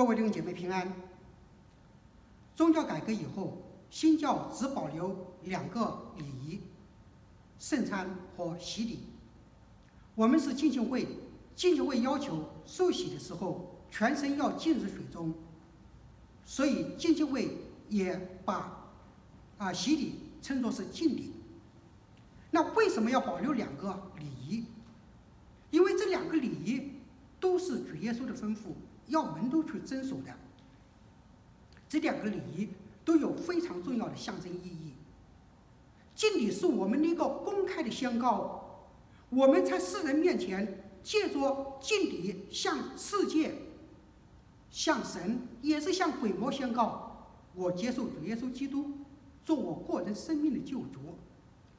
各位弟兄姐妹平安。宗教改革以后，新教只保留两个礼仪：圣餐和洗礼。我们是浸信会，浸信会要求受洗的时候全身要浸入水中，所以浸信会也把啊洗礼称作是浸礼。那为什么要保留两个礼仪？因为这两个礼仪都是主耶稣的吩咐，要门徒去遵守的。这两个礼仪都有非常重要的象征意义。敬礼是我们的一个公开的宣告，我们在世人面前借着敬礼向世界、向神，也是向鬼魔宣告：我接受主耶稣基督做我个人生命的救主。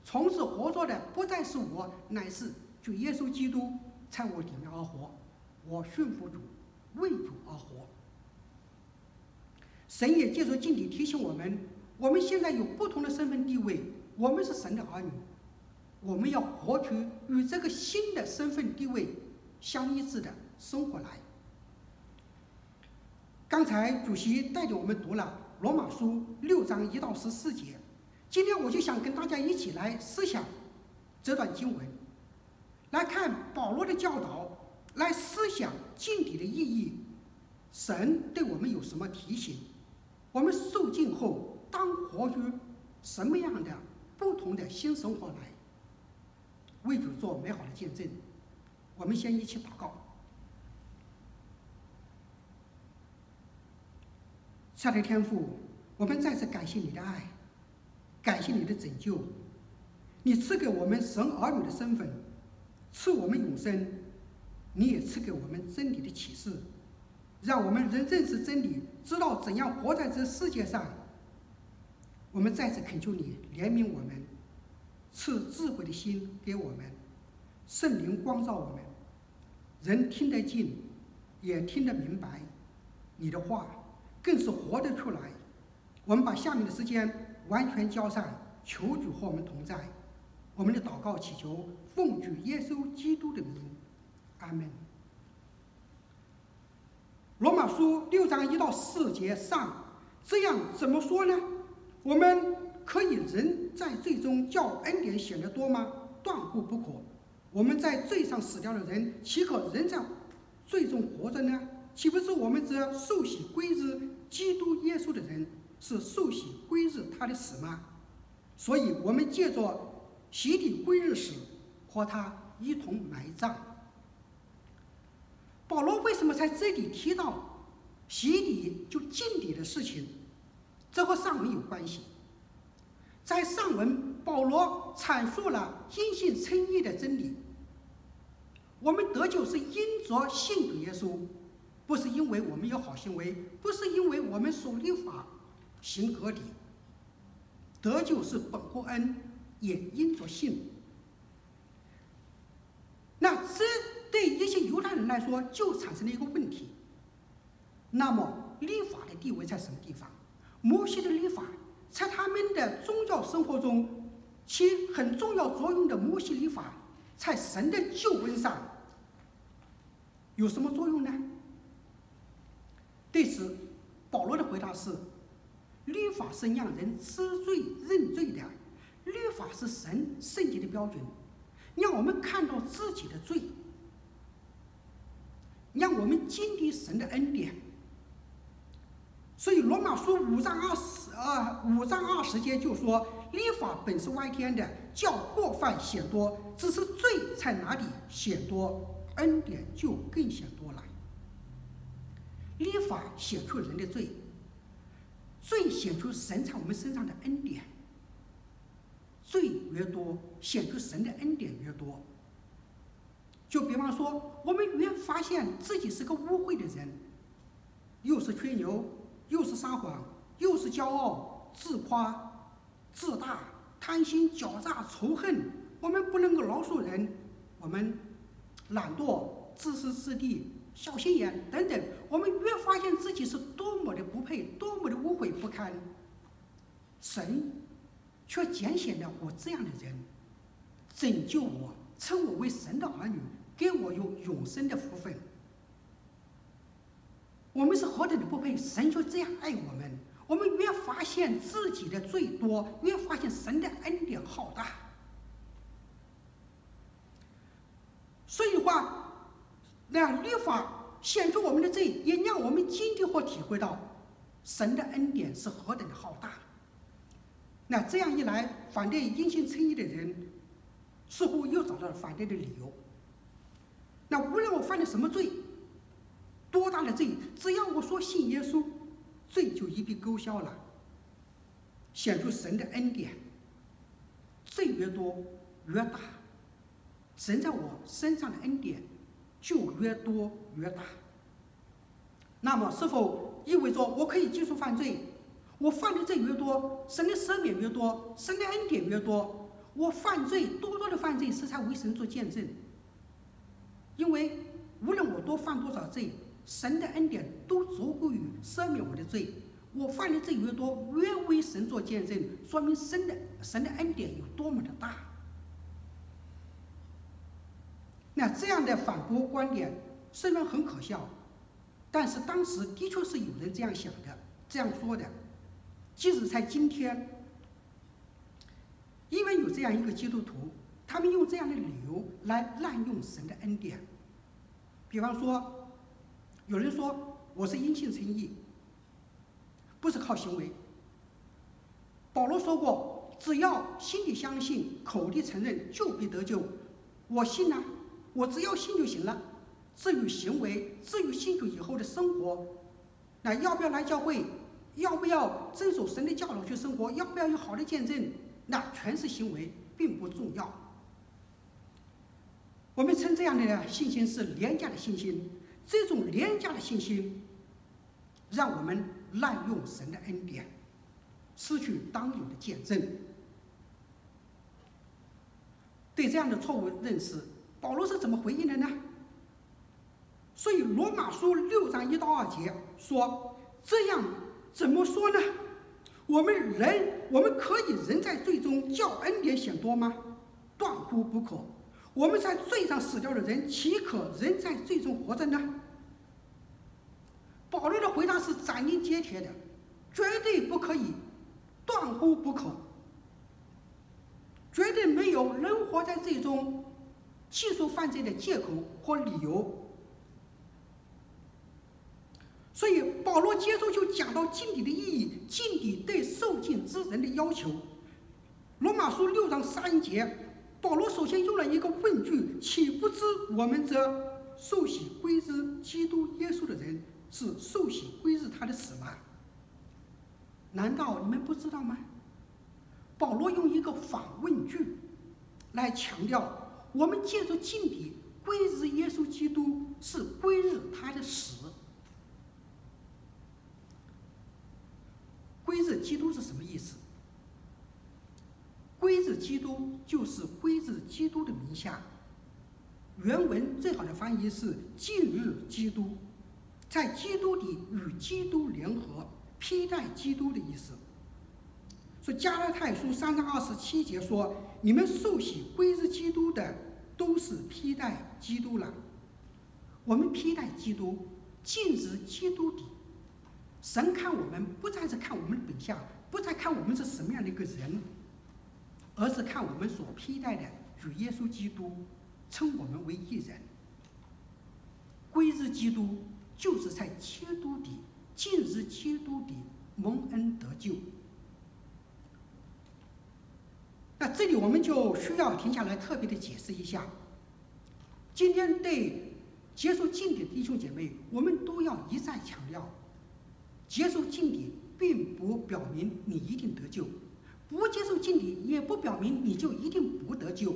从此活着的不再是我，乃是主耶稣基督在我里面而活。我顺服主，为主而活。神也借着浸礼提醒我们：我们现在有不同的身份地位，我们是神的儿女，我们要活出与这个新的身份地位相一致的生活来。刚才主席带领我们读了罗马书六章一到十四节。今天我就想跟大家一起来思想这段经文，来看保罗的教导，来思想浸礼的意义，神对我们有什么提醒？我们受浸后当活出什么样的不同的新生活来，为主做美好的见证。我们先一起祷告。亲爱的天父，我们再次感谢你的爱。感谢你的拯救，你赐给我们神儿女的身份，赐我们永生，你也赐给我们真理的启示，让我们人认识真理，知道怎样活在这世界上。我们再次恳求你怜悯我们，赐智慧的心给我们，圣灵光照我们，人听得进，也听得明白，你的话更是活得出来。我们把下面的时间。完全交上，求主和我们同在。我们的祷告祈求，奉主耶稣基督的名，阿门。罗马书六章一到四节上，这样怎么说呢？我们可以人在罪中叫恩典显得多吗？断乎不可。我们在罪上死掉的人，岂可仍在罪中活着呢？岂不是我们这受洗归日基督耶稣的人？是受洗归日他的死吗？所以，我们借着洗礼归日死，和他一同埋葬。保罗为什么在这里提到洗礼就浸礼的事情？这和上文有关系。在上文，保罗阐述了因信称义的真理。我们得救是因着信主耶稣，不是因为我们有好行为，不是因为我们守律法。行格礼，得救是本乎恩，也因着信。那这对一些犹太人来说，就产生了一个问题。那么，律法的地位在什么地方？摩西的律法在他们的宗教生活中起很重要作用的摩西律法，在神的救恩上有什么作用呢？对此，保罗的回答是。律法是让人知罪认罪的，律法是神圣洁的标准，让我们看到自己的罪，让我们经历神的恩典。所以罗马书五章二十啊五章二十节就说：立法本是外天的，叫过犯显多；只是罪在哪里显多，恩典就更显多了。立法显出人的罪。罪显出神在我们身上的恩典，罪越多，显出神的恩典越多。就比方说，我们越发现自己是个污秽的人，又是吹牛，又是撒谎，又是骄傲、自夸、自大、贪心、狡诈、仇恨，我们不能够饶恕人，我们懒惰、自私自利。小心眼等等，我们越发现自己是多么的不配，多么的污秽不堪。神却拣选了我这样的人，拯救我，称我为神的儿女，给我有永生的福分。我们是何等的不配，神就这样爱我们。我们越发现自己的罪多，越发现神的恩典浩大。所以话，那律法显出我们的罪，也让我们经历或体会到神的恩典是何等的浩大。那这样一来，反对因信称义的人似乎又找到了反对的理由。那无论我犯了什么罪，多大的罪，只要我说信耶稣。罪就一笔勾销了，显出神的恩典。罪越多越大，神在我身上的恩典就越多越大。那么，是否意味着我可以继续犯罪？我犯的罪越多，神的赦免越多，神的恩典越多。我犯罪多多的犯罪，是在为神做见证。因为无论我多犯多少罪。神的恩典都足够于赦免我的罪，我犯的罪越多，越为神做见证，说明神的神的恩典有多么的大。那这样的反驳观点虽然很可笑，但是当时的确是有人这样想的，这样说的。即使在今天，因为有这样一个基督徒，他们用这样的理由来滥用神的恩典，比方说。有人说我是因信称义，不是靠行为。保罗说过，只要心里相信，口里承认，就必得救。我信啊，我只要信就行了。至于行为，至于信主以后的生活，那要不要来教会，要不要遵守神的教导去生活，要不要有好的见证，那全是行为，并不重要。我们称这样的信心是廉价的信心。这种廉价的信心，让我们滥用神的恩典，失去当有的见证。对这样的错误认识，保罗是怎么回应的呢？所以罗马书六章一到二节说：“这样怎么说呢？我们人，我们可以人在罪中叫恩典显多吗？断乎不可。我们在罪上死掉的人，岂可仍在罪中活着呢？”保罗的回答是斩钉截铁的，绝对不可以，断乎不可，绝对没有人活在罪中技术犯罪的借口或理由。所以保罗接着就讲到禁底的意义，禁底对受禁之人的要求。罗马书六章三节，保罗首先用了一个问句：岂不知我们这受洗归之基督耶稣的人？是受洗归入他的死吗？难道你们不知道吗？保罗用一个反问句来强调，我们借着敬礼归入耶稣基督，是归入他的死。归入基督是什么意思？归至基督就是归至基督的名下。原文最好的翻译是进入基督。在基督里与基督联合，披戴基督的意思。说加拉太书三章二十七节说：“你们受洗归入基督的，都是披戴基督了。”我们披戴基督，进入基督里。神看我们，不再是看我们的本相，不再看我们是什么样的一个人，而是看我们所披戴的与耶稣基督，称我们为一人。归日基督。就是在基督里，进入基督里蒙恩得救。那这里我们就需要停下来特别的解释一下。今天对接受浸礼的弟兄姐妹，我们都要一再强调：接受浸礼并不表明你一定得救，不接受敬礼也不表明你就一定不得救。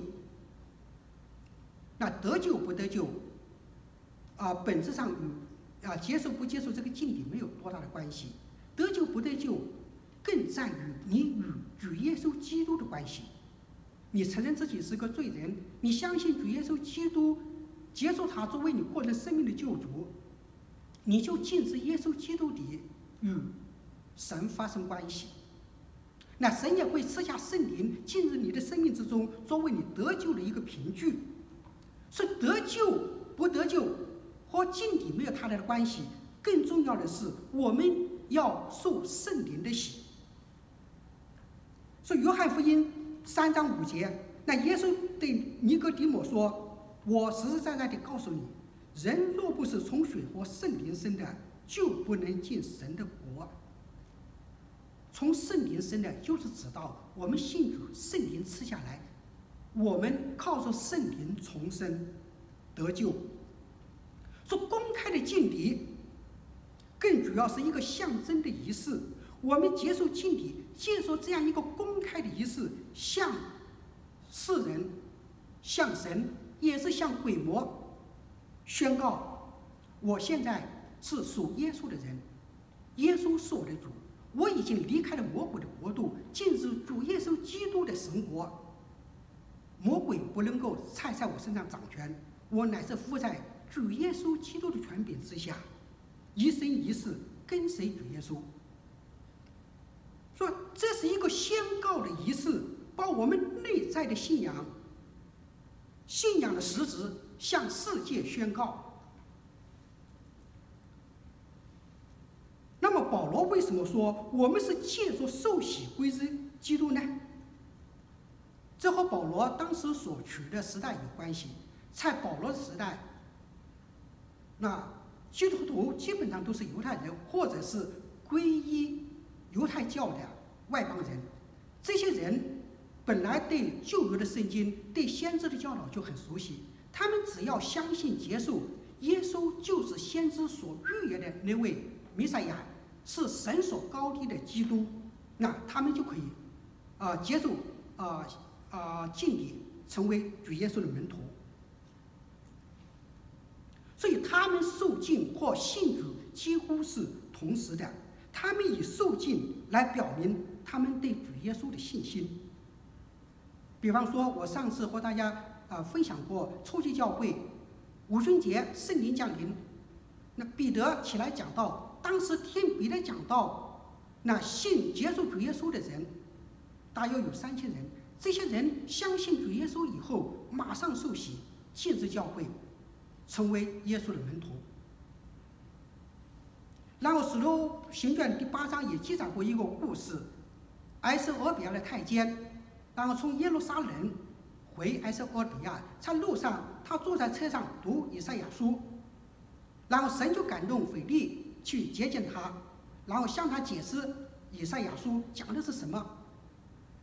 那得救不得救，啊，本质上与啊，接受不接受这个敬礼没有多大的关系，得救不得救，更在于你与主耶稣基督的关系。你承认自己是个罪人，你相信主耶稣基督，接受他作为你个人生命的救主，你就禁止耶稣基督里与神发生关系。那神也会赐下圣灵进入你的生命之中，作为你得救的一个凭据。是得救不得救？和敬礼没有太大的关系，更重要的是，我们要受圣灵的洗。所以，约翰福音三章五节，那耶稣对尼哥底母说：“我实实在在的告诉你，人若不是从水和圣灵生的，就不能进神的国。从圣灵生的，就是指到我们信主，圣灵赐下来，我们靠着圣灵重生得救。说公开的敬礼，更主要是一个象征的仪式。我们接受敬礼，接受这样一个公开的仪式，向世人、向神，也是向鬼魔宣告：我现在是属耶稣的人，耶稣是我的主，我已经离开了魔鬼的国度，进入主耶稣基督的神国。魔鬼不能够再在我身上掌权，我乃是服在。主耶稣基督的权柄之下，一生一世跟随主耶稣。说这是一个宣告的仪式，把我们内在的信仰、信仰的实质向世界宣告。那么保罗为什么说我们是借着受洗归之基督呢？这和保罗当时所处的时代有关系。在保罗时代。那基督徒基本上都是犹太人，或者是皈依犹太教的外邦人。这些人本来对旧约的圣经、对先知的教导就很熟悉。他们只要相信接受耶稣就是先知所预言的那位弥赛亚，是神所高立的基督，那他们就可以啊、呃、接受啊啊敬礼，成为主耶稣的门徒。所以他们受敬或信主几乎是同时的，他们以受敬来表明他们对主耶稣的信心。比方说，我上次和大家啊分享过初期教会五旬节圣灵降临，那彼得起来讲道，当时听彼得讲到，那信接受主耶稣的人大约有三千人，这些人相信主耶稣以后，马上受洗进入教会。成为耶稣的门徒。然后《使徒行传》第八章也记载过一个故事：埃塞俄比亚的太监，然后从耶路撒冷回埃塞俄比亚，在路上他坐在车上读以赛亚书，然后神就感动腓力去接见他，然后向他解释以赛亚书讲的是什么。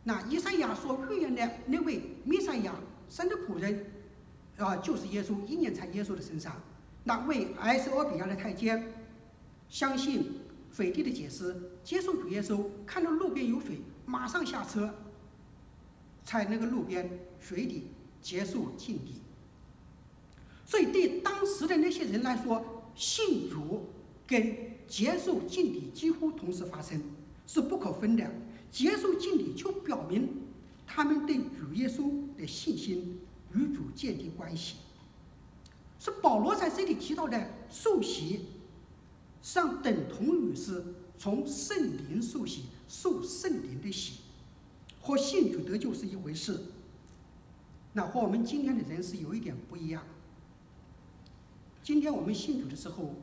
那以赛亚所预言的那位弥赛亚，神的仆人。啊，就是耶稣，应验在耶稣的身上。那位埃塞俄比亚的太监相信腓力的解释，接受主耶稣，看到路边有水，马上下车，在那个路边水底结束敬礼。所以对当时的那些人来说，信主跟接受敬礼几乎同时发生，是不可分的。接受敬礼就表明他们对主耶稣的信心。与主建立关系，是保罗在这里提到的受洗，上等同于是从圣灵受洗，受圣灵的洗，和信主得救是一回事。那和我们今天的人是有一点不一样。今天我们信主的时候，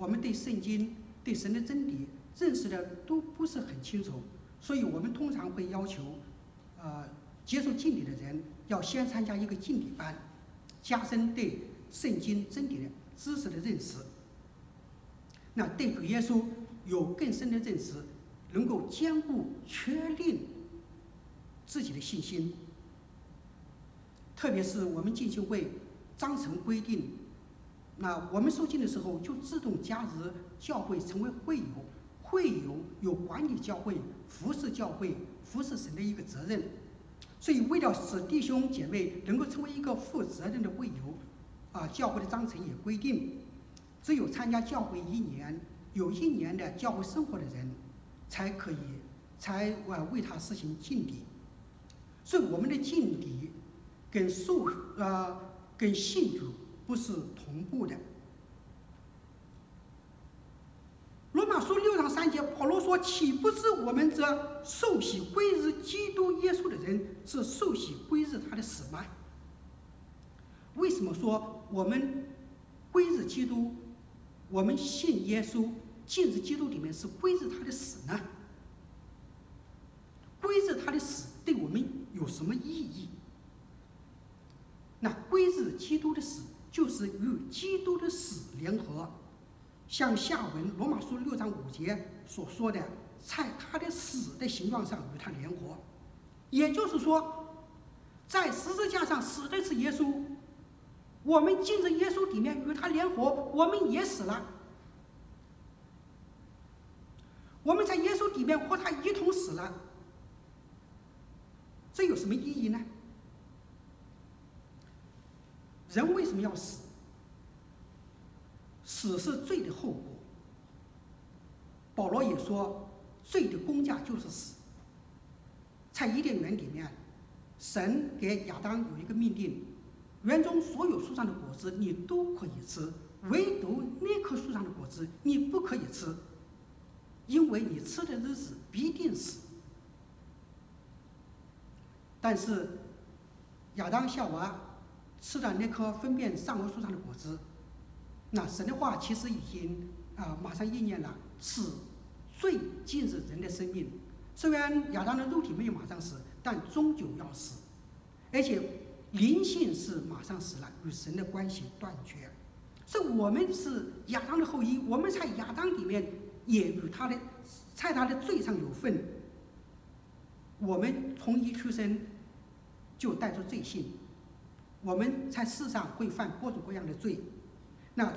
我们对圣经、对神的真理认识的都不是很清楚，所以我们通常会要求，呃，接受敬礼的人。要先参加一个敬礼班，加深对圣经真理的知识的认识。那对耶稣有更深的认识，能够坚固确定自己的信心。特别是我们浸信会章程规定，那我们受浸的时候就自动加入教会成为会友，会友有管理教会、服侍教会、服侍神的一个责任。所以，为了使弟兄姐妹能够成为一个负责任的会友，啊，教会的章程也规定，只有参加教会一年、有一年的教会生活的人，才可以，才啊为他实行敬礼。所以，我们的敬礼跟受呃跟信主不是同步的。罗马书六章三节，保罗说：“岂不知我们这受洗归日基督耶稣的人，是受洗归日他的死吗？”为什么说我们归日基督我们信耶稣进入基督里面是归日他的死呢？归日他的死对我们有什么意义？那归日基督的死，就是与基督的死联合，像下文罗马书六章五节所说的，在他的死的形状上与他联合。也就是说，在十字架上死的是耶稣，我们进入耶稣里面与他联合，我们也死了。我们在耶稣里面和他一同死了，这有什么意义呢？人为什么要死？死是罪的后果。保罗也说，罪的工价就是死。在伊甸园里面，神给亚当有一个命令：园中所有树上的果子你都可以吃，唯独那棵树上的果子你不可以吃，因为你吃的日子必定死。但是亚当夏娃吃了那棵分辨善恶树上的果子，那神的话其实已经啊马上应验了，死罪进入人的生命。虽然亚当的肉体没有马上死，但终究要死，而且灵性是马上死了，与神的关系断绝。所以我们是亚当的后裔，我们在亚当里面也与他的在他的罪上有份。我们从一出生就带着罪性，我们在世上会犯各种各样的罪。那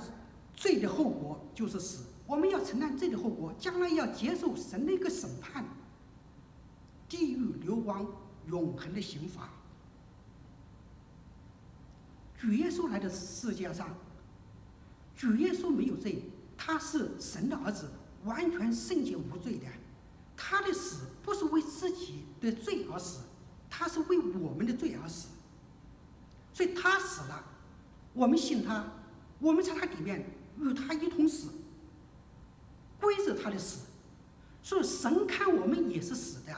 罪的后果就是死，我们要承担罪的后果，将来要接受神的一个审判。地狱流亡，永恒的刑罚。主耶稣来的世界上，主耶稣没有罪，他是神的儿子，完全圣洁无罪的。他的死不是为自己的罪而死，他是为我们的罪而死。所以他死了，我们信他，我们在他里面与他一同死，归着他的死。所以神看我们也是死的。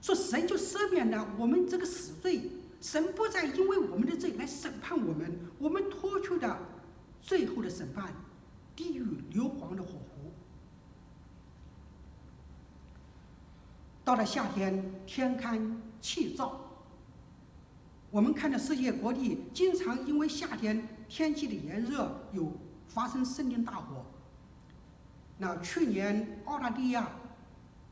说神就赦免了我们这个死罪，神不再因为我们的罪来审判我们，我们脱去的最后的审判，地狱硫磺的火湖。到了夏天，天干气燥，我们看到世界各地经常因为夏天天气的炎热，有发生森林大火。那去年澳大利亚。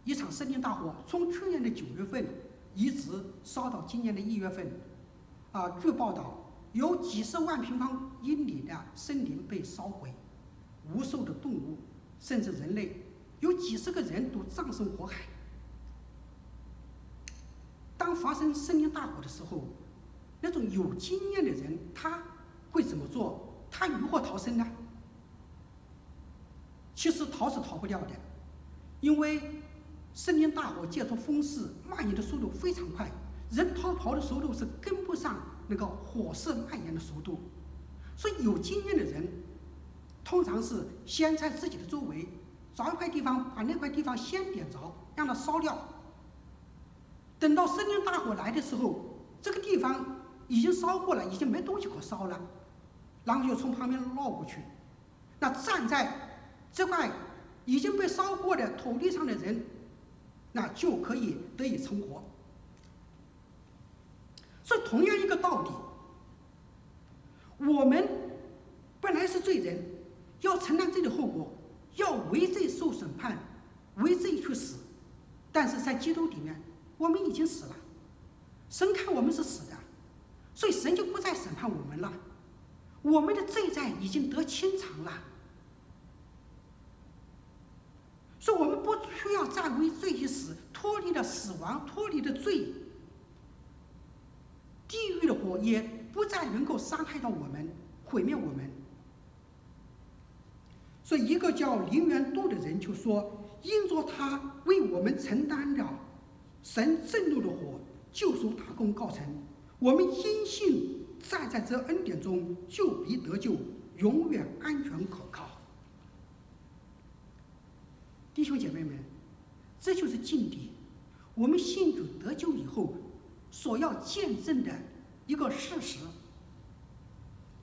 一场森林大火，从去年的九月份一直烧到今年的一月份，啊，据报道有几十万平方英里的森林被烧毁，无数的动物，甚至人类，有几十个人都葬身火海。当发生森林大火的时候，那种有经验的人他会怎么做？他如何逃生呢？其实逃是逃不掉的，因为。森林大火借助风势蔓延的速度非常快，人逃跑的速度是跟不上那个火势蔓延的速度，所以有经验的人，通常是先在自己的周围找一块地方，把那块地方先点着，让它烧掉。等到森林大火来的时候，这个地方已经烧过了，已经没东西可烧了，然后就从旁边绕过去。那站在这块已经被烧过的土地上的人。那就可以得以存活。所以，同样一个道理，我们本来是罪人，要承担罪的后果，要为罪受审判，为罪去死。但是在基督里面，我们已经死了，神看我们是死的，所以神就不再审判我们了，我们的罪债已经得清偿了。所以，我们不需要再为罪去死，脱离了死亡，脱离了罪，地狱的火也不再能够伤害到我们，毁灭我们。所以，一个叫林元度的人就说：“因着他为我们承担了神震怒的火，救赎大功告成，我们因信站在这恩典中，就必得救，永远安全可靠。”弟兄姐妹们，这就是敬礼。我们信主得救以后，所要见证的一个事实。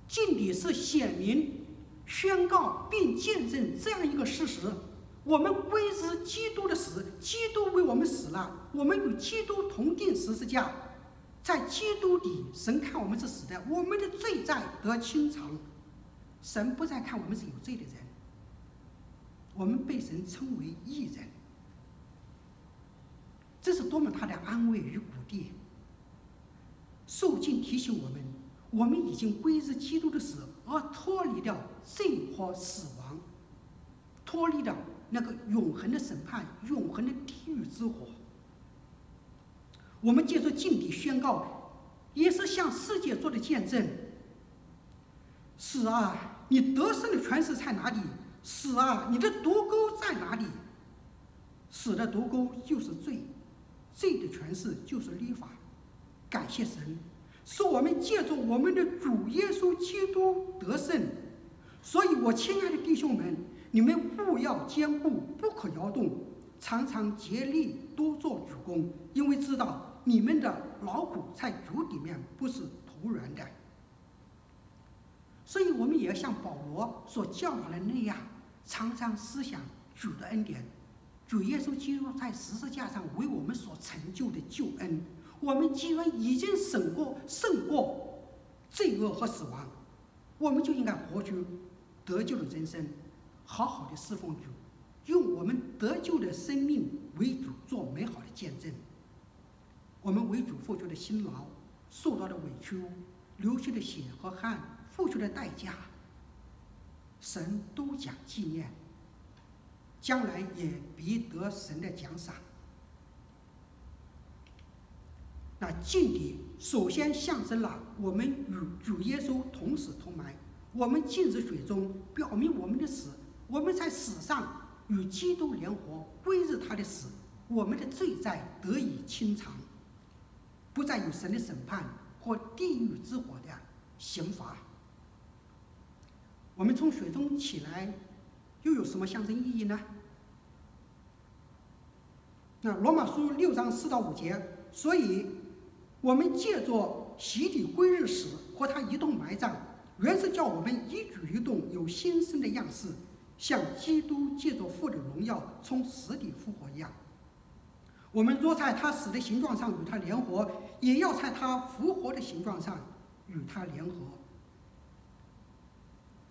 敬礼是显明宣告并见证这样一个事实：我们归之基督的死，基督为我们死了，我们与基督同钉十字架，在基督里，神看我们是死的，我们的罪债得清偿，神不再看我们是有罪的人，我们被神称为义人。这是多么大的安慰与鼓励！受尽提醒我们，我们已经归于基督的死，而脱离掉罪和死亡，脱离了那个永恒的审判、永恒的地狱之火。我们借着敬礼宣告，也是向世界做的见证。死啊，你得胜的权势在哪里？死啊，你的毒钩在哪里？死的毒钩就是罪。罪的权势就是律法，感谢神，是我们借助我们的主耶稣基督得胜。所以，我亲爱的弟兄们，你们务要坚固，不可摇动，常常竭力多做主工，因为知道你们的劳苦在主里面不是徒然的。所以，我们也要像保罗所教导的那样，常常思想主的恩典。主耶稣基督在十字架上为我们所成就的救恩，我们既然已经胜过胜过罪恶和死亡，我们就应该活出得救的人生，好好的侍奉主，用我们得救的生命为主做美好的见证。我们为主付出的辛劳、受到的委屈、流去的血和汗、付出的代价，神都讲纪念。将来也必得神的奖赏。那敬礼首先象征了我们与主耶稣同死同埋，我们浸入水中，表明我们的死。我们在死上与基督联合，归入他的死，我们的罪债得以清偿，不再有神的审判或地狱之火的刑罚。我们从水中起来。又有什么象征意义呢？那罗马书六章四到五节，所以我们借着洗礼归日时，和他一同埋葬，原是叫我们一举一动有新生的样式，像基督借着父的荣耀从死里复活一样。我们若在他死的形状上与他联合，也要在他复活的形状上与他联合。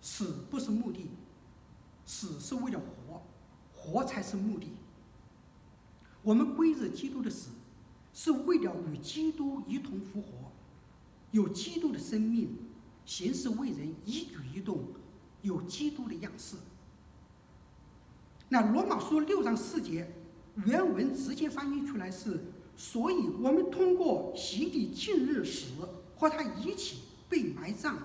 死不是目的。死是为了活，活才是目的。我们归入基督的死，是为了与基督一同复活，有基督的生命，行事为人一举一动有基督的样式。那罗马书六章四节原文直接翻译出来是：所以我们通过洗礼进入死，和他一起被埋葬，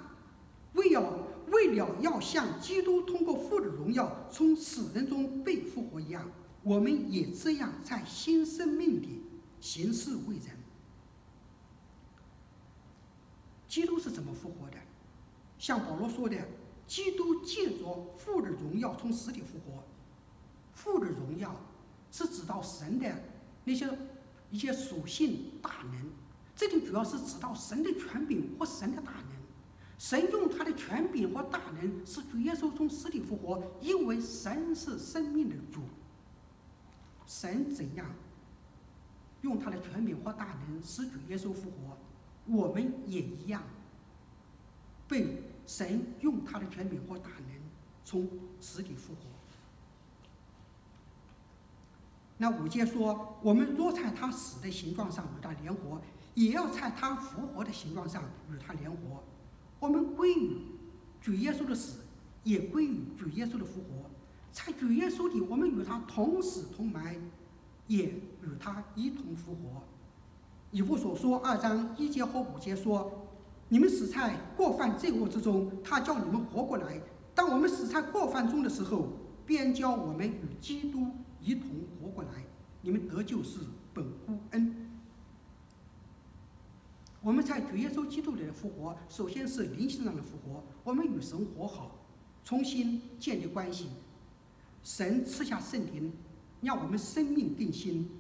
为要。为了要像基督通过父的荣耀从死人中被复活一样，我们也这样在新生命里行事为人。基督是怎么复活的？像保罗说的，基督借着父的荣耀从死里复活。父的荣耀是指到神的那些一些属性大能，这里主要是指到神的权柄或神的大能。神用他的权柄和大能使主耶稣从死里复活，因为神是生命的主。神怎样用他的权柄和大能使主耶稣复活，我们也一样被神用他的权柄和大能从死里复活。那五节说，我们若在他死的形状上与他联合，也要在他复活的形状上与他联合。我们归于主耶稣的死，也归于主耶稣的复活。在主耶稣里，我们与他同死同埋，也与他一同复活。以弗所说二章一节和五节说：“你们死在过犯罪恶之中，他叫你们活过来。当我们死在过犯中的时候，便叫我们与基督一同活过来。你们得救是本乎恩。”我们在主耶稣基督里的复活，首先是灵性上的复活，我们与神和好，重新建立关系。神赐下圣灵，让我们生命更新。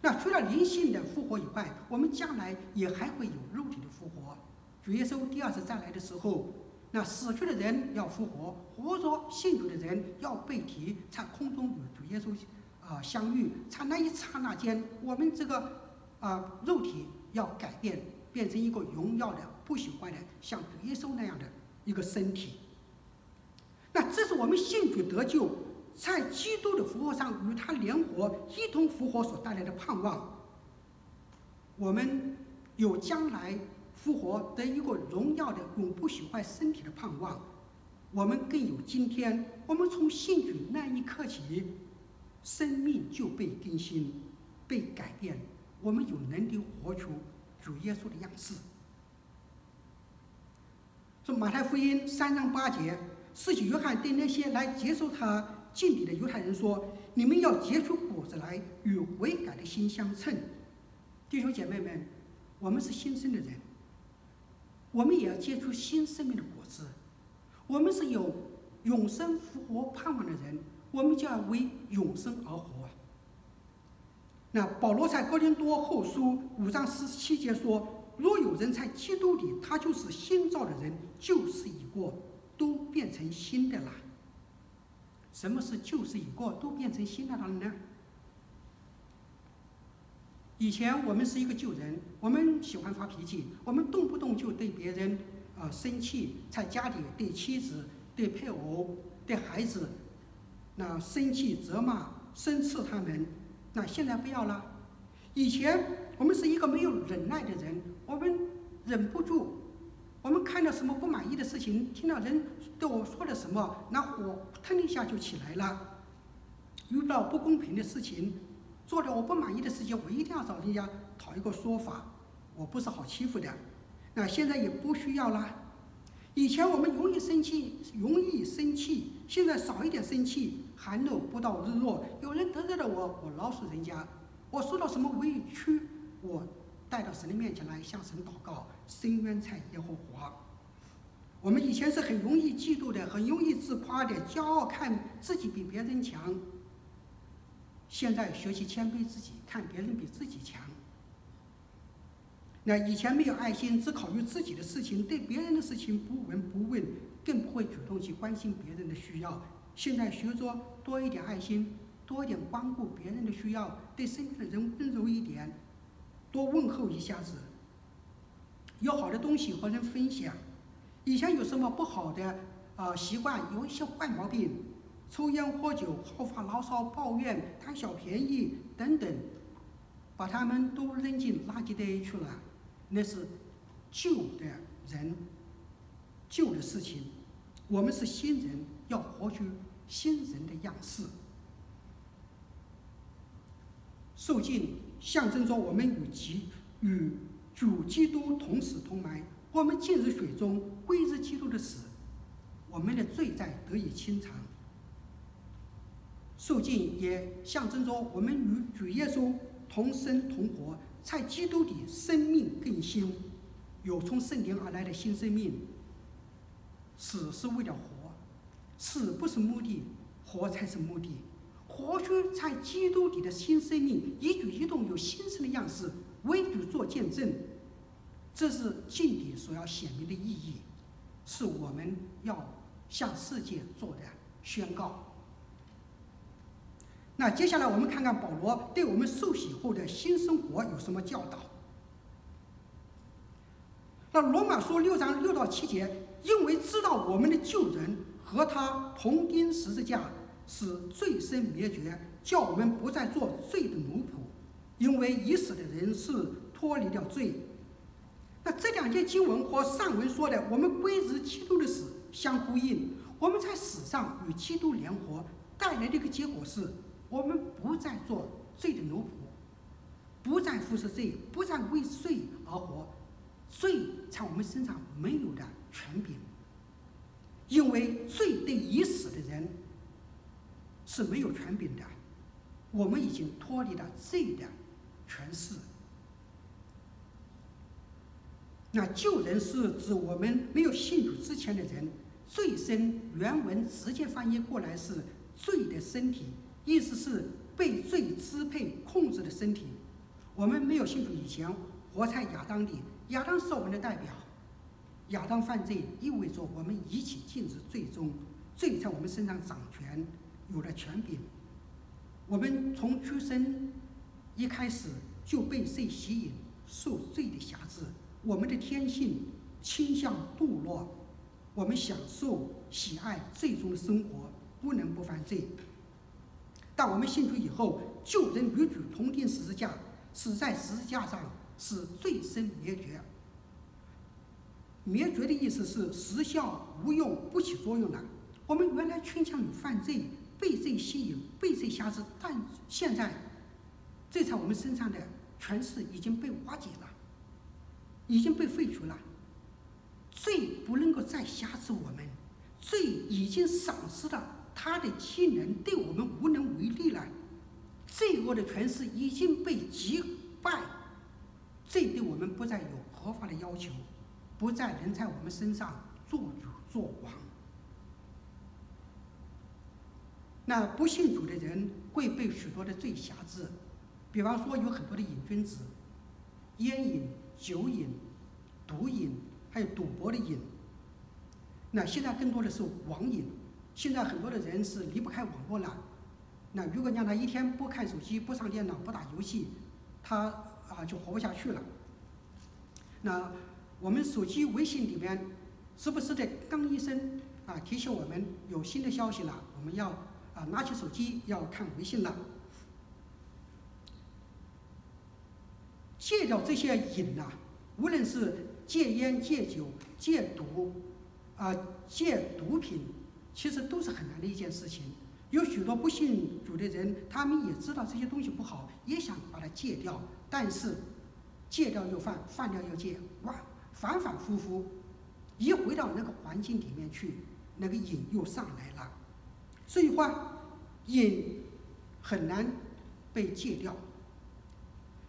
那除了灵性的复活以外，我们将来也还会有肉体的复活。主耶稣第二次再来的时候，那死去的人要复活，活着信主的人要被提，在空中与主耶稣啊相遇。在那一刹那间，我们这个啊肉体要改变，变成一个荣耀的、不朽坏的，像耶稣那样的一个身体。那这是我们信主得救，在基督的复活上与他联合，一同复活所带来的盼望。我们有将来。复活得一个荣耀的永不朽坏身体的盼望，我们更有今天。我们从信主那一刻起，生命就被更新、被改变。我们有能力活出主耶稣的样式。从马太福音三章八节，施洗约翰对那些来接受他敬礼的犹太人说：“你们要结出果子来，与悔改的心相称。”弟兄姐妹们，我们是新生的人。我们也要结出新生命的果子。我们是有永生复活盼望的人，我们就要为永生而活。那保罗在哥林多后书五章十七节说：“若有人在基督里，他就是新造的人，旧事已过，都变成新的了。”什么是旧事已过，都变成新的了呢？以前我们是一个旧人，我们喜欢发脾气，我们动不动就对别人啊、呃、生气，在家里对妻子、对配偶、对孩子，那生气、责骂、生斥他们。那现在不要了。以前我们是一个没有忍耐的人，我们忍不住，我们看到什么不满意的事情，听到人对我说了什么，那火腾一下就起来了。遇到不公平的事情。做了我不满意的事情，我一定要找人家讨一个说法，我不是好欺负的。那现在也不需要了。以前我们容易生气，容易生气，现在少一点生气，寒露不到日落。有人得罪了我，我饶恕人家。我受到什么委屈，我带到神的面前来向神祷告，伸冤在耶和华。我们以前是很容易嫉妒的，很容易自夸的，骄傲看自己比别人强。现在学习谦卑自己，看别人比自己强。那以前没有爱心，只考虑自己的事情，对别人的事情不闻不问，更不会主动去关心别人的需要。现在学着多一点爱心，多一点关顾别人的需要，对身边的人温柔一点，多问候一下子。有好的东西和人分享。以前有什么不好的啊、习惯，有一些坏毛病。抽烟、喝酒、好发牢骚、抱怨、贪小便宜等等，把他们都扔进垃圾堆去了。那是旧的人，旧的事情。我们是新人，要活出新人的样式。受浸象征着我们与基与主基督同死同埋。我们浸入水中，归入基督的死，我们的罪债得以清偿。受浸也象征着我们与主耶稣同生同活，在基督里生命更新，有从圣灵而来的新生命。死是为了活，死不是目的，活才是目的。活出在基督里的新生命，一举一动有新生的样式，为主做见证。这是敬礼所要显明的意义，是我们要向世界做的宣告。那接下来我们看看保罗对我们受洗后的新生活有什么教导。那罗马书六章六到七节，因为知道我们的旧人和他同钉十字架，使罪身灭绝，叫我们不再做罪的奴仆。因为已死的人是脱离了罪。那这两节经文和上文说的我们归入基督的死相呼应。我们在死上与基督联合，带来的一个结果是。我们不再做罪的奴仆，不再服侍罪，不再为罪而活，罪在我们身上没有的权柄，因为罪对已死的人是没有权柄的，我们已经脱离了罪的权势。那救人是指我们没有信主之前的人，罪身原文直接翻译过来是罪的身体。意思是被罪支配控制的身体。我们没有信主以前，活在亚当里。亚当是我们的代表，亚当犯罪意味着我们一起进入最终，罪在我们身上掌权，有了权柄。我们从出生一开始就被罪吸引，受罪的辖制。我们的天性倾向堕落，我们享受喜爱最终的生活，不能不犯罪。但我们信主以后，救人与主同钉十字架，死在十字架上，使罪身灭绝。灭绝的意思是失效、无用、不起作用了。我们原来倾向于犯罪，被罪吸引，被罪挟制，但现在，这在我们身上的权势已经被瓦解了，已经被废除了。罪不能够再挟制我们，罪已经丧失了他的机能，对我们无能为力了。罪恶的权势已经被击败，罪对我们不再有合法的要求。不再能在我们身上做主做王。那不信主的人会被许多的罪辖制，比方说有很多的瘾君子、烟瘾、酒瘾、毒瘾，还有赌博的瘾。那现在更多的是网瘾，现在很多的人是离不开网络了。那如果让他一天不看手机、不上电脑、不打游戏，他啊就活不下去了。那。我们手机微信里面时不时的当一声啊，提醒我们有新的消息了，我们要啊拿起手机要看微信了。戒掉这些瘾呐，无论是戒烟、戒酒、戒毒，啊戒毒品，其实都是很难的一件事情。有许多不信主的人，他们也知道这些东西不好，也想把它戒掉，但是戒掉又犯，犯掉又戒，哇！反反复复，一回到那个环境里面去，那个瘾又上来了。所以话，瘾很难被戒掉。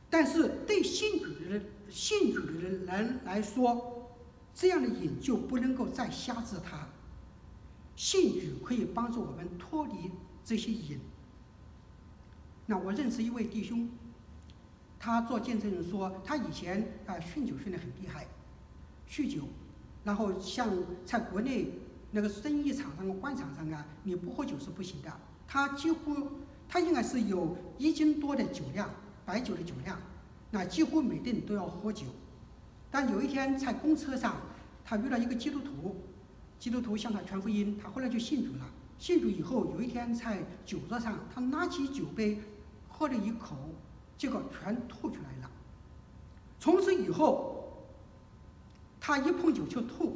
但是对信主的人、信主的人人来说，这样的瘾就不能够再瞎制他。信主可以帮助我们脱离这些瘾。那我认识一位弟兄，他做见证人说，他以前啊酗酒酗得很厉害。酗酒，然后像在国内那个生意场上、官场上啊，你不喝酒是不行的。他几乎，他应该是有一斤多的酒量，白酒的酒量，那几乎每顿都要喝酒。但有一天在公车上，他遇到一个基督徒，基督徒向他传福音，他后来就信主了。信主以后，有一天在酒桌上，他拿起酒杯喝了一口，结果全吐出来了。从此以后。他一碰酒就吐，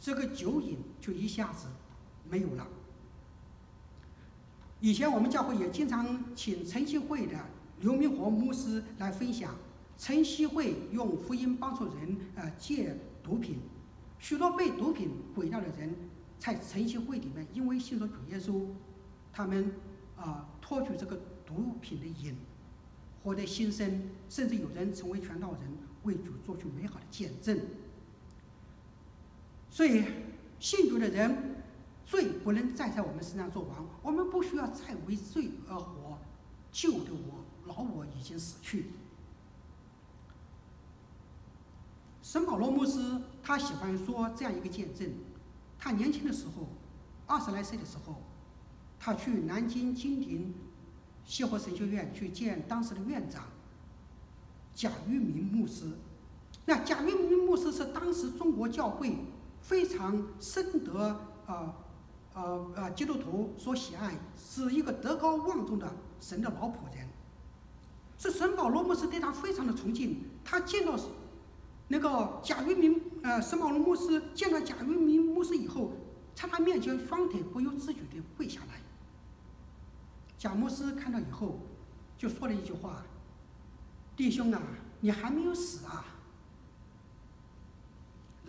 这个酒瘾就一下子没有了。以前我们教会也经常请晨曦会的刘明和牧师来分享，晨曦会用福音帮助人呃戒毒品，许多被毒品毁掉的人，在晨曦会里面因为信了主耶稣，他们啊脱去这个毒品的瘾，获得新生，甚至有人成为传道人，为主做出美好的见证。所以，信主的人，罪不能再在我们身上做王。我们不需要再为罪而活，旧的我、老我已经死去。圣保罗牧师他喜欢说这样一个见证：他年轻的时候，二十来岁的时候，他去南京金陵协和神学院去见当时的院长贾玉民牧师。那贾玉民牧师是当时中国教会。非常深得啊啊啊基督徒所喜爱，是一个德高望重的神的老仆人。是圣保罗牧师对他非常的崇敬。他见到那个贾玉民呃圣保罗牧师见到贾玉民牧师以后，在他面前双腿不由自主地跪下来。贾牧师看到以后，就说了一句话：“弟兄啊，你还没有死啊。”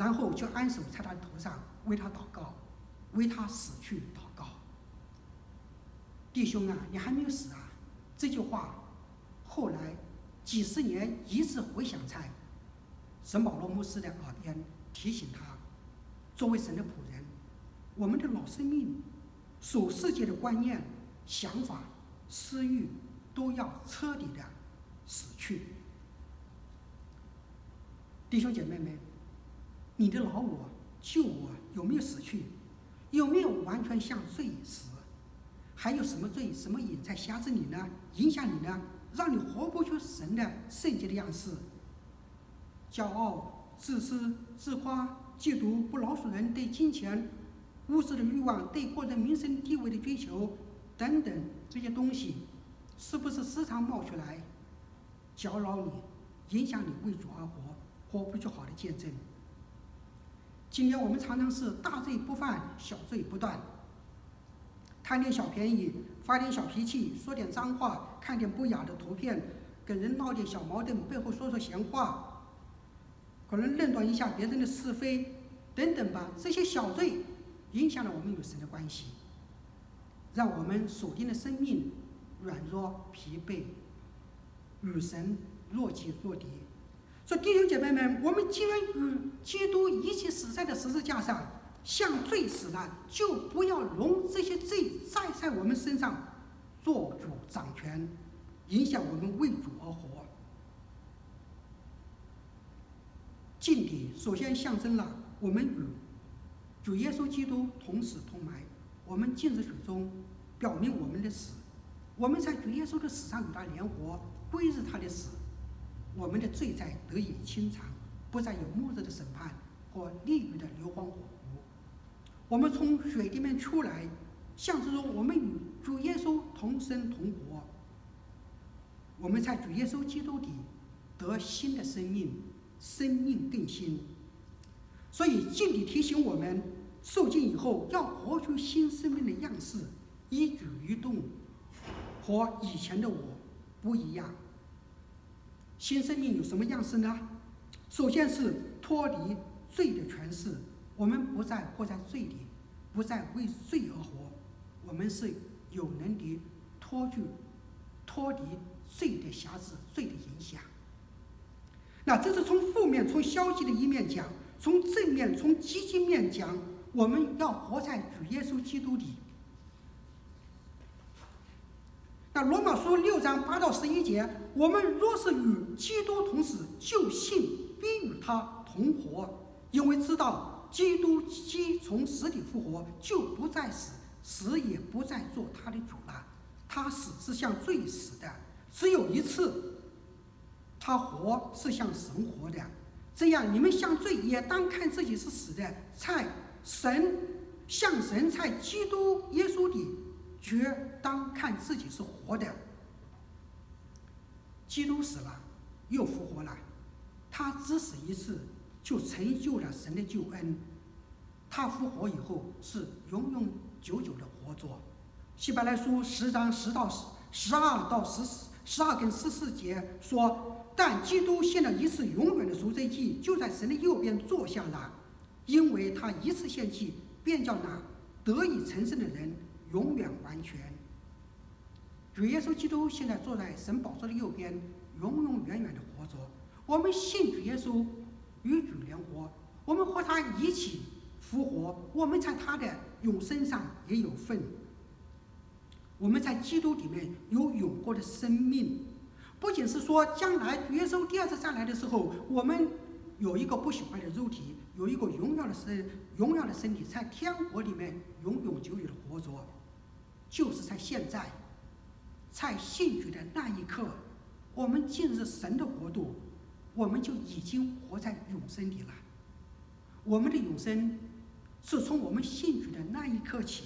然后就按手在他头上，为他祷告，为他死去祷告。弟兄啊，你还没有死啊！这句话后来几十年一直回响在圣保罗牧师的耳边，提醒他：作为神的仆人，我们的老生命、属世界的观念、想法、私欲，都要彻底的死去。弟兄姐妹们。你的老我、旧我有没有死去？有没有完全向罪死？还有什么罪、什么瘾在挟制你呢？影响你呢？让你活不出神的圣洁的样式？骄傲、自私、自夸、嫉妒、不饶恕人、对金钱、物质的欲望、对个人名声地位的追求等等这些东西，是不是时常冒出来，搅扰你，影响你为主而活，活不出好的见证？今天我们常常是大罪不犯，小罪不断，贪点小便宜，发点小脾气，说点脏话，看点不雅的图片，跟人闹点小矛盾，背后说说闲话，可能论断一下别人的是非，等等吧。这些小罪影响了我们与神的关系，让我们锁定的生命软弱疲惫，与神若即若离。说弟兄姐妹们，我们既然与基督一起死在了十字架上，向罪死了，就不要容这些罪再在我们身上做主掌权，影响我们为主而活。敬礼首先象征了我们与主耶稣基督同死同埋，我们浸在水中，表明我们的死，我们在主耶稣的死上与他联活，归入他的死。我们的罪债得以清偿，不再有末日的审判和地狱的硫磺火湖。我们从水里面出来，象征着我们与主耶稣同生同活。我们在主耶稣基督里得新的生命，生命更新。所以敬礼提醒我们，受浸以后要活出新生命的样式，一举一动和以前的我不一样。新生命有什么样式呢？首先是脱离罪的权势，我们不再活在罪里，不再为罪而活，我们是有能力脱去、脱离罪的瑕疵、罪的影响。那这是从负面、从消极的一面讲；从正面、从积极面讲，我们要活在主耶稣基督里。那罗马书六章八到十一节，我们若是与基督同死，就信必与他同活，因为知道基督既从死里复活，就不再死，死也不再做他的主了。他死是向罪死的，只有一次；他活是向神活的。这样，你们向罪也当看自己是死的，在神向神在基督耶稣里。绝当看自己是活的。基督死了，又复活了，他只死一次就成就了神的救恩。他复活以后是永永久久的活着。希伯来书十章十到十十二到十四十二跟十四节说：但基督献了一次永远的赎罪祭，就在神的右边坐下了，因为他一次献祭，便叫那得以成圣的人。永远完全。主耶稣基督现在坐在神宝座的右边，永永远远的活着。我们信主耶稣，与主联活，我们和他一起复活，我们在他的永生上也有份。我们在基督里面有永活的生命，不仅是说将来耶稣第二次再来的时候，我们有一个不朽坏的肉体，有一个荣耀的身，荣耀的身体，在天国里面永永久久的活着。就是在现在，在信主的那一刻，我们进入神的国度，我们就已经活在永生里了。我们的永生是从我们信主的那一刻起，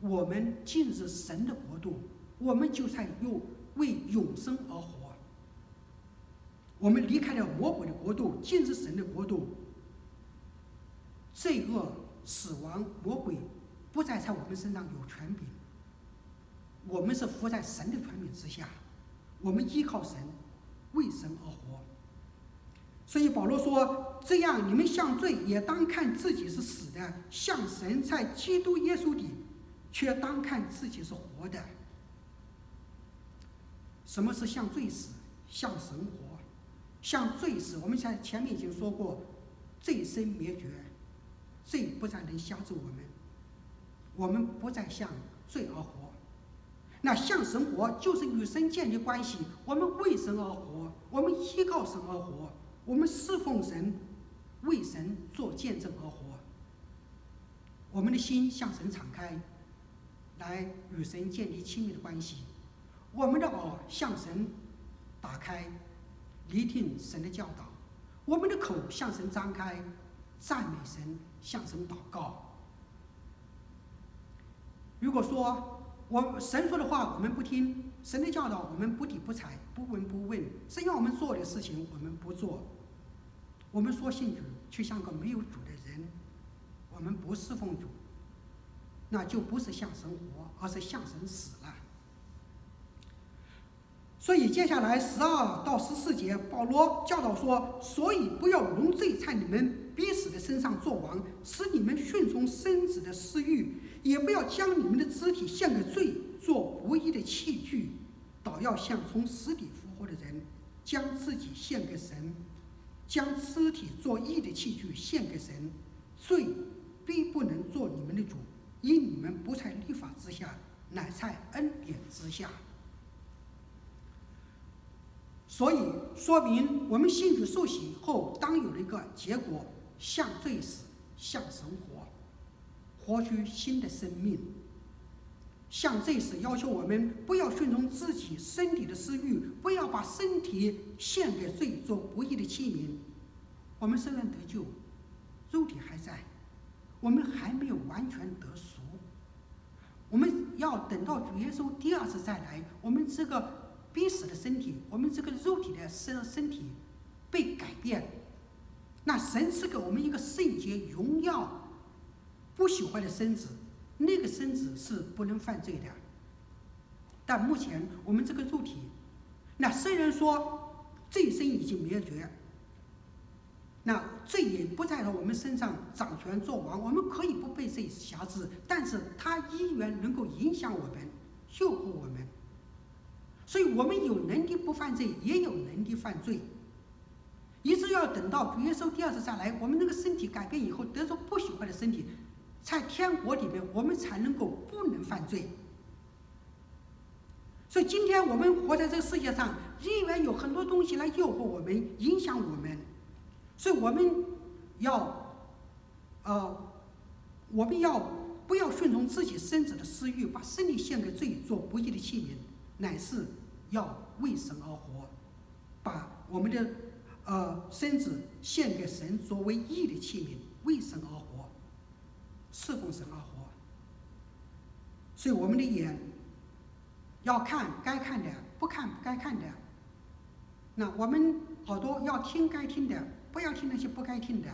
我们进入神的国度，我们就在又为永生而活。我们离开了魔鬼的国度，进入神的国度，罪恶、死亡、魔鬼。不再在我们身上有权柄，我们是活在神的权柄之下，我们依靠神，为神而活。所以保罗说：“这样你们向罪也当看自己是死的，向神在基督耶稣里，却当看自己是活的。”什么是向罪死？向神活？向罪死？我们在前面已经说过，罪身灭绝，罪不再能挟制我们。我们不再向罪而活，那向神活就是与神建立关系。我们为神而活，我们依靠神而活，我们侍奉神，为神做见证而活。我们的心向神敞开，来与神建立亲密的关系；我们的耳向神打开，聆听神的教导；我们的口向神张开，赞美神，向神祷告。如果说我神说的话我们不听，神的教导我们不理不睬，不闻不问，神要我们做的事情我们不做，我们说信主却像个没有主的人，我们不侍奉主，那就不是向神活，而是向神死了。所以接下来十二到十四节，保罗教导说：所以不要容罪在你们逼死的身上作王，使你们顺从身子的私欲；也不要将你们的肢体献给罪，做不义的器具，倒要像从死里复活的人，将自己献给神，将肢体做义的器具献给神。罪并不能做你们的主，因你们不在律法之下，乃在恩典之下。所以说明，我们信主受洗后，当有了一个结果：向罪死，向神活，活出新的生命。像这次，要求我们不要顺从自己身体的私欲，不要把身体献给罪，做不义的器皿。我们虽然得救，肉体还在，我们还没有完全得赎。我们要等到主耶稣第二次再来，我们这个。逼死的身体，我们这个肉体的身身体被改变，那神赐给我们一个圣洁、荣耀、不喜欢的身子，那个身子是不能犯罪的。但目前我们这个肉体，那虽然说罪身已经灭绝，那罪也不在了我们身上掌权做王，我们可以不被罪辖制，但是它依然能够影响我们，诱惑我们。所以我们有能力不犯罪，也有能力犯罪。一直要等到主耶稣第二次再来，我们那个身体改变以后，得着不喜欢的身体，在天国里面，我们才能够不能犯罪。所以今天我们活在这个世界上，依然有很多东西来诱惑我们，影响我们。所以我们要，呃，我们要不要顺从自己身子的私欲，把身体献给罪，做不义的器皿，乃是。要为神而活，把我们的呃身子献给神，作为义的器皿，为神而活，侍奉神而活。所以我们的眼要看该看的，不看不该看的。那我们耳朵要听该听的，不要听那些不该听的。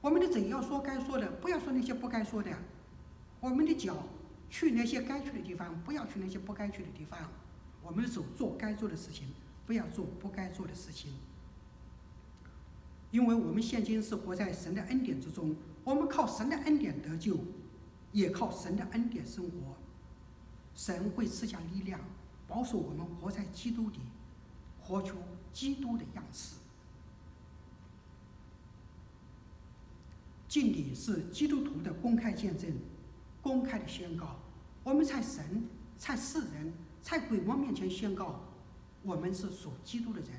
我们的嘴要说该说的，不要说那些不该说的。我们的脚去那些该去的地方，不要去那些不该去的地方。我们的手做该做的事情，不要做不该做的事情。因为我们现今是活在神的恩典之中，我们靠神的恩典得救，也靠神的恩典生活。神会赐下力量，保守我们活在基督里，活出基督的样式。敬礼是基督徒的公开见证，公开的宣告。我们在神，在世人。在鬼王面前宣告，我们是属基督的人，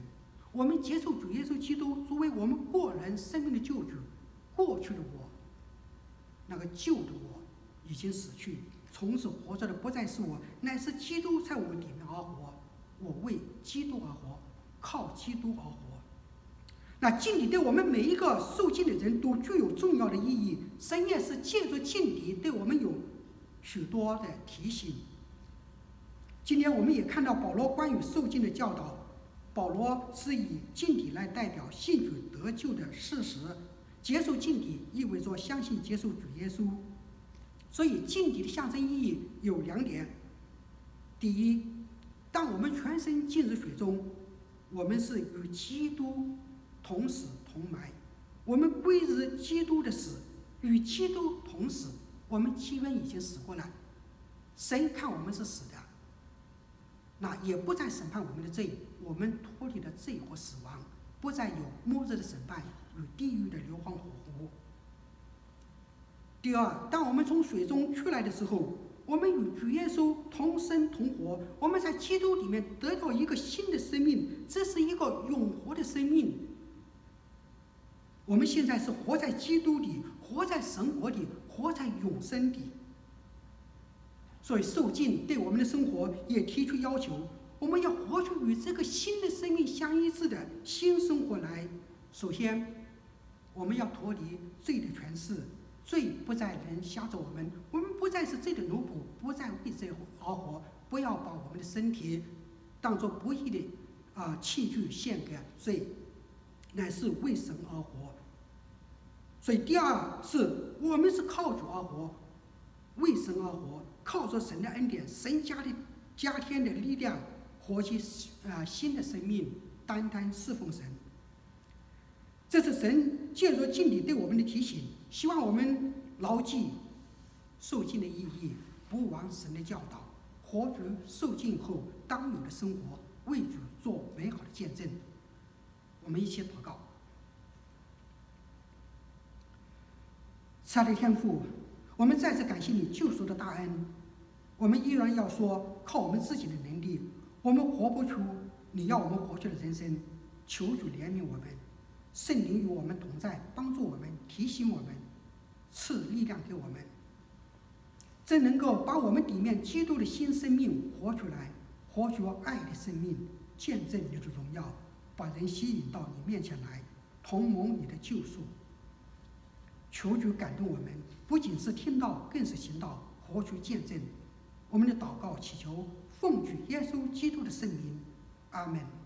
我们接受主耶稣基督作为我们个人生命的救主。过去的我，那个旧的我已经死去，从此活着的不再是我，乃是基督在我里面而活。我为基督而活，靠基督而活。那敬礼对我们每一个受敬的人都具有重要的意义。深夜是借助敬礼对我们有许多的提醒。今天我们也看到保罗关于受敬的教导。保罗是以敬礼来代表信主得救的事实。接受敬礼意味着相信接受主耶稣。所以敬礼的象征意义有两点：第一，当我们全身浸入水中，我们是与基督同死同埋；我们归于基督的死，与基督同死。我们基本已经死过了，神看我们是死的。那也不再审判我们的罪，我们脱离了罪和死亡，不再有末日的审判与地狱的硫磺火湖。第二，当我们从水中出来的时候，我们与主耶稣同生同活，我们在基督里面得到一个新的生命，这是一个永活的生命。我们现在是活在基督里，活在神国里，活在永生里。所以受浸对我们的生活也提出要求，我们要活出与这个新的生命相一致的新生活来。首先，我们要脱离罪的权势，罪不再能挟着我们，我们不再是罪的奴仆，不再为罪而活，不要把我们的身体当做不义的啊、器具献给罪，乃是为神而活。所以，第二是我们是靠主而活，为神而活，靠着神的恩典、神加的加添的力量，活起啊新的生命，单单侍奉神。这是神借着敬礼对我们的提醒，希望我们牢记受敬的意义，不忘神的教导，活出受敬后当有的生活，为主做美好的见证。我们一起祷告。慈爱的天父，我们再次感谢你救赎的大恩。我们依然要说，靠我们自己的能力，我们活不出你要我们活出的人生。求主怜悯我们，圣灵与我们同在，帮助我们，提醒我们，赐力量给我们，真能够把我们里面基督的新生命活出来，活出爱的生命，见证你的荣耀，把人吸引到你面前来，同盟你的救赎。求主感动我们，不仅是听到，更是行道，活出见证。我们的祷告祈求，奉主耶稣基督的圣名，阿门。